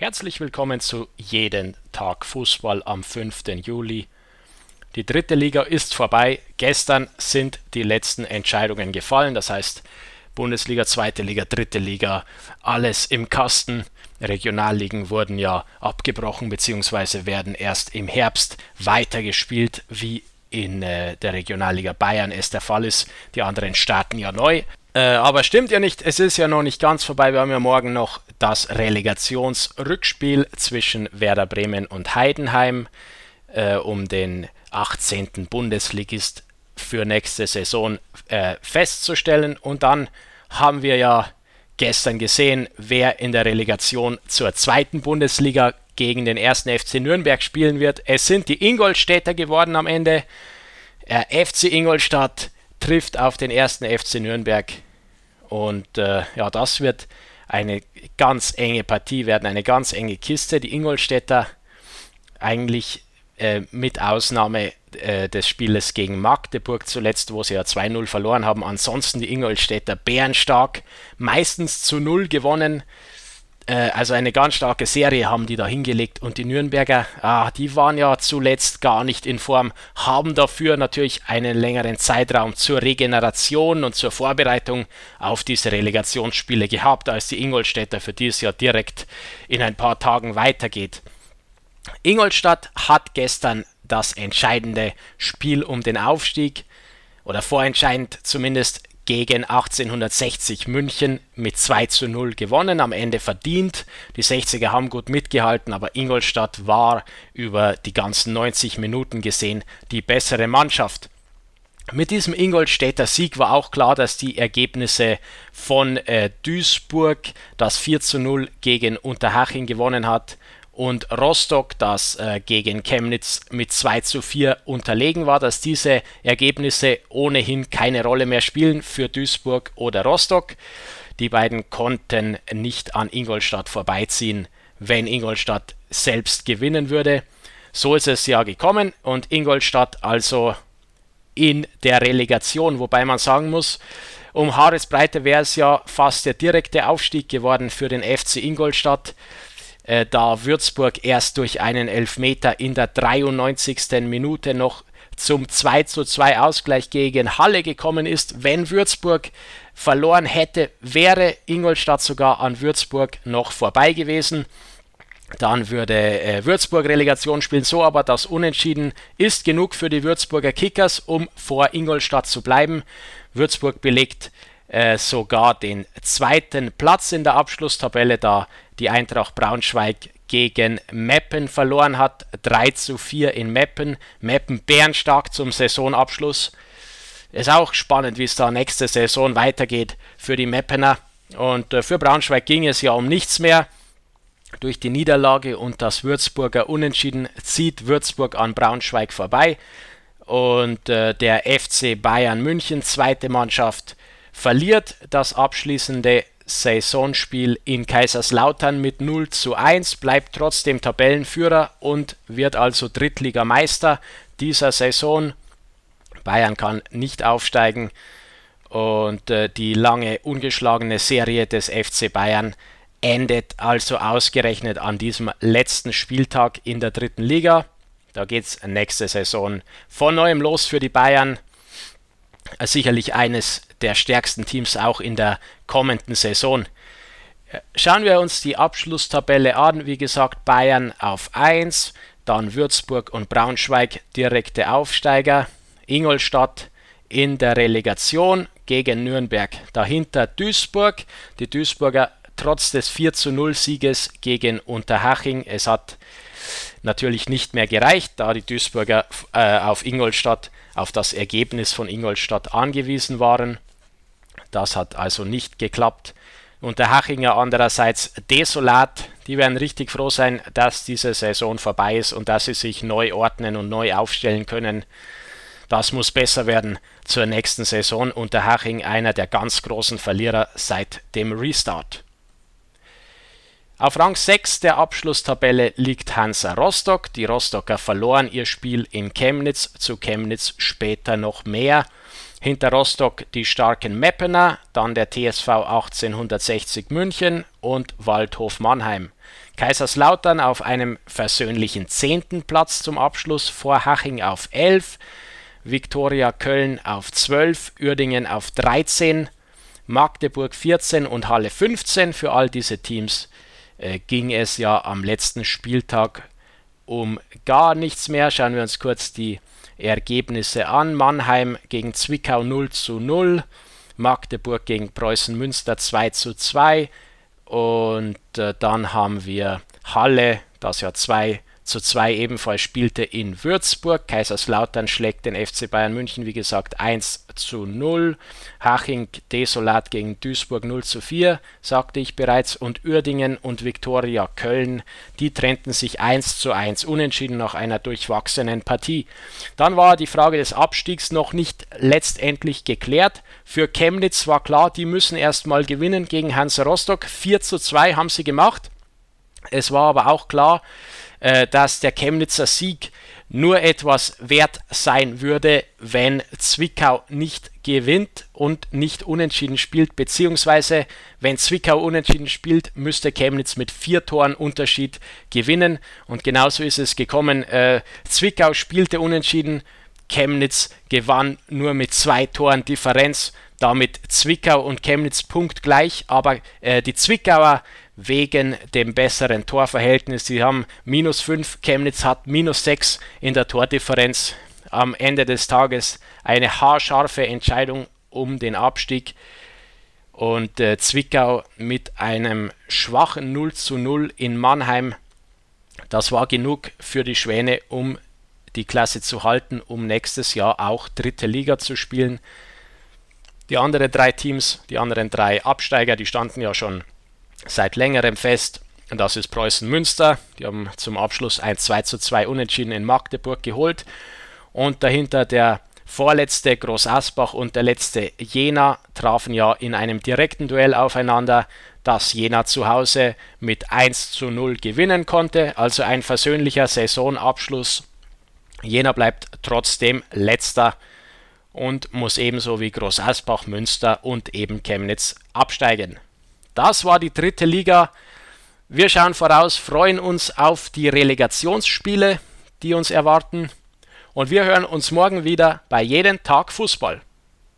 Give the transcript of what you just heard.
Herzlich willkommen zu Jeden Tag Fußball am 5. Juli. Die dritte Liga ist vorbei. Gestern sind die letzten Entscheidungen gefallen. Das heißt, Bundesliga, zweite Liga, dritte Liga, alles im Kasten. Regionalligen wurden ja abgebrochen bzw. werden erst im Herbst weitergespielt, wie in äh, der Regionalliga Bayern es der Fall ist. Die anderen starten ja neu. Äh, aber stimmt ja nicht, es ist ja noch nicht ganz vorbei. Wir haben ja morgen noch das Relegationsrückspiel zwischen Werder Bremen und Heidenheim äh, um den 18. Bundesligist für nächste Saison äh, festzustellen. Und dann haben wir ja gestern gesehen, wer in der Relegation zur zweiten Bundesliga gegen den ersten FC Nürnberg spielen wird. Es sind die Ingolstädter geworden am Ende. Äh, FC Ingolstadt trifft auf den ersten FC Nürnberg. Und äh, ja, das wird eine ganz enge Partie werden, eine ganz enge Kiste. Die Ingolstädter eigentlich äh, mit Ausnahme äh, des Spieles gegen Magdeburg zuletzt, wo sie ja 2-0 verloren haben. Ansonsten die Ingolstädter bärenstark, meistens zu 0 gewonnen. Äh, also eine ganz starke Serie haben die da hingelegt und die Nürnberger, ah, die waren ja zuletzt gar nicht in Form, haben dafür natürlich einen längeren Zeitraum zur Regeneration und zur Vorbereitung auf diese Relegationsspiele gehabt, als die Ingolstädter, für die es ja direkt in ein paar Tagen weitergeht. Ingolstadt hat gestern das entscheidende Spiel um den Aufstieg oder vorentscheidend zumindest gegen 1860 München mit 2 zu 0 gewonnen, am Ende verdient. Die 60er haben gut mitgehalten, aber Ingolstadt war über die ganzen 90 Minuten gesehen die bessere Mannschaft. Mit diesem Ingolstädter Sieg war auch klar, dass die Ergebnisse von äh, Duisburg, das 4 zu 0 gegen Unterhaching gewonnen hat, und Rostock, das äh, gegen Chemnitz mit 2 zu 4 unterlegen war, dass diese Ergebnisse ohnehin keine Rolle mehr spielen für Duisburg oder Rostock. Die beiden konnten nicht an Ingolstadt vorbeiziehen, wenn Ingolstadt selbst gewinnen würde. So ist es ja gekommen und Ingolstadt also in der Relegation, wobei man sagen muss, um Haaresbreite wäre es ja fast der direkte Aufstieg geworden für den FC Ingolstadt. Äh, da Würzburg erst durch einen Elfmeter in der 93. Minute noch zum 2 zu 2 Ausgleich gegen Halle gekommen ist. Wenn Würzburg verloren hätte, wäre Ingolstadt sogar an Würzburg noch vorbei gewesen. Dann würde äh, Würzburg Relegation spielen, so aber das Unentschieden ist genug für die Würzburger Kickers, um vor Ingolstadt zu bleiben. Würzburg belegt äh, sogar den zweiten Platz in der Abschlusstabelle, da die Eintracht Braunschweig gegen Meppen verloren hat. 3 zu 4 in Meppen. Meppen bärenstark zum Saisonabschluss. Ist auch spannend, wie es da nächste Saison weitergeht für die Meppener. Und äh, für Braunschweig ging es ja um nichts mehr. Durch die Niederlage und das Würzburger Unentschieden zieht Würzburg an Braunschweig vorbei. Und äh, der FC Bayern München, zweite Mannschaft, verliert das abschließende Saisonspiel in Kaiserslautern mit 0 zu 1, bleibt trotzdem Tabellenführer und wird also Drittligameister dieser Saison. Bayern kann nicht aufsteigen und äh, die lange ungeschlagene Serie des FC Bayern endet also ausgerechnet an diesem letzten Spieltag in der dritten Liga. Da geht es nächste Saison von neuem los für die Bayern. Sicherlich eines der stärksten Teams auch in der kommenden Saison. Äh, schauen wir uns die Abschlusstabelle an. Wie gesagt, Bayern auf 1, dann Würzburg und Braunschweig direkte Aufsteiger, Ingolstadt in der Relegation gegen Nürnberg. Dahinter Duisburg. Die Duisburger trotz des 4 zu 0 Sieges gegen Unterhaching. Es hat natürlich nicht mehr gereicht, da die Duisburger äh, auf Ingolstadt, auf das Ergebnis von Ingolstadt angewiesen waren. Das hat also nicht geklappt. Und der Hachinger andererseits desolat. Die werden richtig froh sein, dass diese Saison vorbei ist und dass sie sich neu ordnen und neu aufstellen können. Das muss besser werden zur nächsten Saison und der Haching einer der ganz großen Verlierer seit dem Restart. Auf Rang 6 der Abschlusstabelle liegt Hansa Rostock. Die Rostocker verloren ihr Spiel in Chemnitz, zu Chemnitz später noch mehr. Hinter Rostock die starken Meppener, dann der TSV 1860 München und Waldhof Mannheim. Kaiserslautern auf einem versöhnlichen zehnten Platz zum Abschluss, vor Haching auf 11, Viktoria Köln auf 12, Uerdingen auf 13, Magdeburg 14 und Halle 15. Für all diese Teams ging es ja am letzten Spieltag um gar nichts mehr. Schauen wir uns kurz die Ergebnisse an. Mannheim gegen Zwickau 0 zu 0, Magdeburg gegen Preußen Münster 2 zu 2 und äh, dann haben wir Halle, das ja 2 zu 2 ebenfalls spielte in Würzburg. Kaiserslautern schlägt den FC Bayern München, wie gesagt, 1 zu 0. Haching desolat gegen Duisburg 0 zu 4, sagte ich bereits. Und Uerdingen und Viktoria Köln, die trennten sich 1 zu 1 unentschieden nach einer durchwachsenen Partie. Dann war die Frage des Abstiegs noch nicht letztendlich geklärt. Für Chemnitz war klar, die müssen erstmal gewinnen gegen Hans Rostock. 4 zu 2 haben sie gemacht. Es war aber auch klar, äh, dass der Chemnitzer Sieg nur etwas wert sein würde, wenn Zwickau nicht gewinnt und nicht unentschieden spielt, beziehungsweise wenn Zwickau unentschieden spielt, müsste Chemnitz mit vier Toren Unterschied gewinnen und genauso ist es gekommen. Äh, Zwickau spielte unentschieden, Chemnitz gewann nur mit zwei Toren Differenz, damit Zwickau und Chemnitz punktgleich, aber äh, die Zwickauer wegen dem besseren Torverhältnis. Sie haben minus 5, Chemnitz hat minus 6 in der Tordifferenz. Am Ende des Tages eine haarscharfe Entscheidung um den Abstieg. Und äh, Zwickau mit einem schwachen 0 zu 0 in Mannheim. Das war genug für die Schwäne, um die Klasse zu halten, um nächstes Jahr auch dritte Liga zu spielen. Die anderen drei Teams, die anderen drei Absteiger, die standen ja schon seit längerem fest. Das ist Preußen Münster. Die haben zum Abschluss ein 2 zu 2 Unentschieden in Magdeburg geholt. Und dahinter der vorletzte Groß Asbach und der letzte Jena trafen ja in einem direkten Duell aufeinander, das Jena zu Hause mit 1 zu 0 gewinnen konnte. Also ein versöhnlicher Saisonabschluss. Jena bleibt trotzdem letzter und muss ebenso wie Groß Asbach, Münster und eben Chemnitz absteigen. Das war die dritte Liga. Wir schauen voraus, freuen uns auf die Relegationsspiele, die uns erwarten. Und wir hören uns morgen wieder bei jedem Tag Fußball.